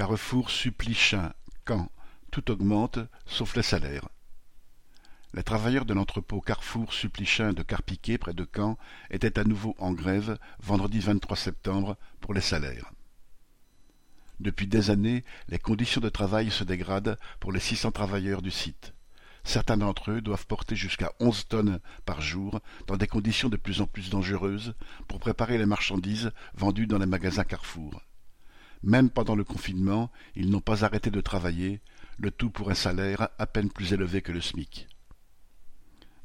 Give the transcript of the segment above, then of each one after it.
Carrefour supplie Chin, Caen, tout augmente, sauf les salaires. Les travailleurs de l'entrepôt Carrefour Supplichin de Carpiquet, près de Caen, étaient à nouveau en grève vendredi 23 septembre pour les salaires. Depuis des années, les conditions de travail se dégradent pour les 600 travailleurs du site. Certains d'entre eux doivent porter jusqu'à onze tonnes par jour dans des conditions de plus en plus dangereuses pour préparer les marchandises vendues dans les magasins Carrefour. Même pendant le confinement, ils n'ont pas arrêté de travailler, le tout pour un salaire à peine plus élevé que le SMIC.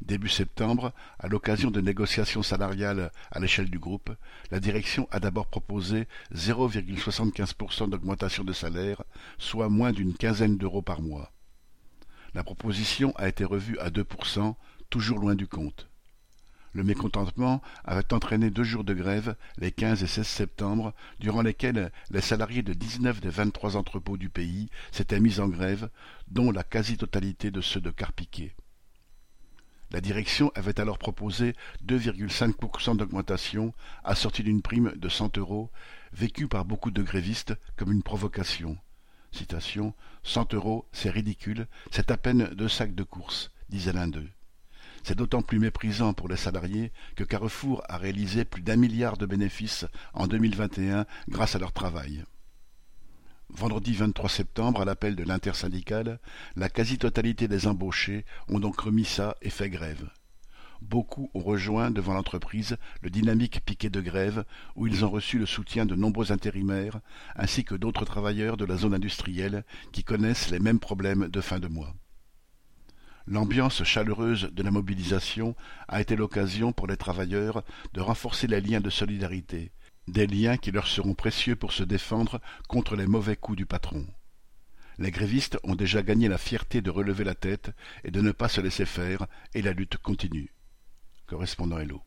Début septembre, à l'occasion de négociations salariales à l'échelle du groupe, la direction a d'abord proposé 0,75% d'augmentation de salaire, soit moins d'une quinzaine d'euros par mois. La proposition a été revue à 2%, toujours loin du compte. Le mécontentement avait entraîné deux jours de grève, les 15 et 16 septembre, durant lesquels les salariés de 19 des 23 entrepôts du pays s'étaient mis en grève, dont la quasi-totalité de ceux de Carpiquet. La direction avait alors proposé 2,5% d'augmentation, assortie d'une prime de 100 euros, vécue par beaucoup de grévistes comme une provocation. Citation, 100 euros, c'est ridicule, c'est à peine deux sacs de course, disait l'un d'eux. C'est d'autant plus méprisant pour les salariés que Carrefour a réalisé plus d'un milliard de bénéfices en 2021 grâce à leur travail. Vendredi 23 septembre, à l'appel de l'intersyndicale, la quasi-totalité des embauchés ont donc remis ça et fait grève. Beaucoup ont rejoint devant l'entreprise le dynamique piquet de grève où ils ont reçu le soutien de nombreux intérimaires ainsi que d'autres travailleurs de la zone industrielle qui connaissent les mêmes problèmes de fin de mois. L'ambiance chaleureuse de la mobilisation a été l'occasion pour les travailleurs de renforcer les liens de solidarité, des liens qui leur seront précieux pour se défendre contre les mauvais coups du patron. Les grévistes ont déjà gagné la fierté de relever la tête et de ne pas se laisser faire, et la lutte continue. Correspondant Hello.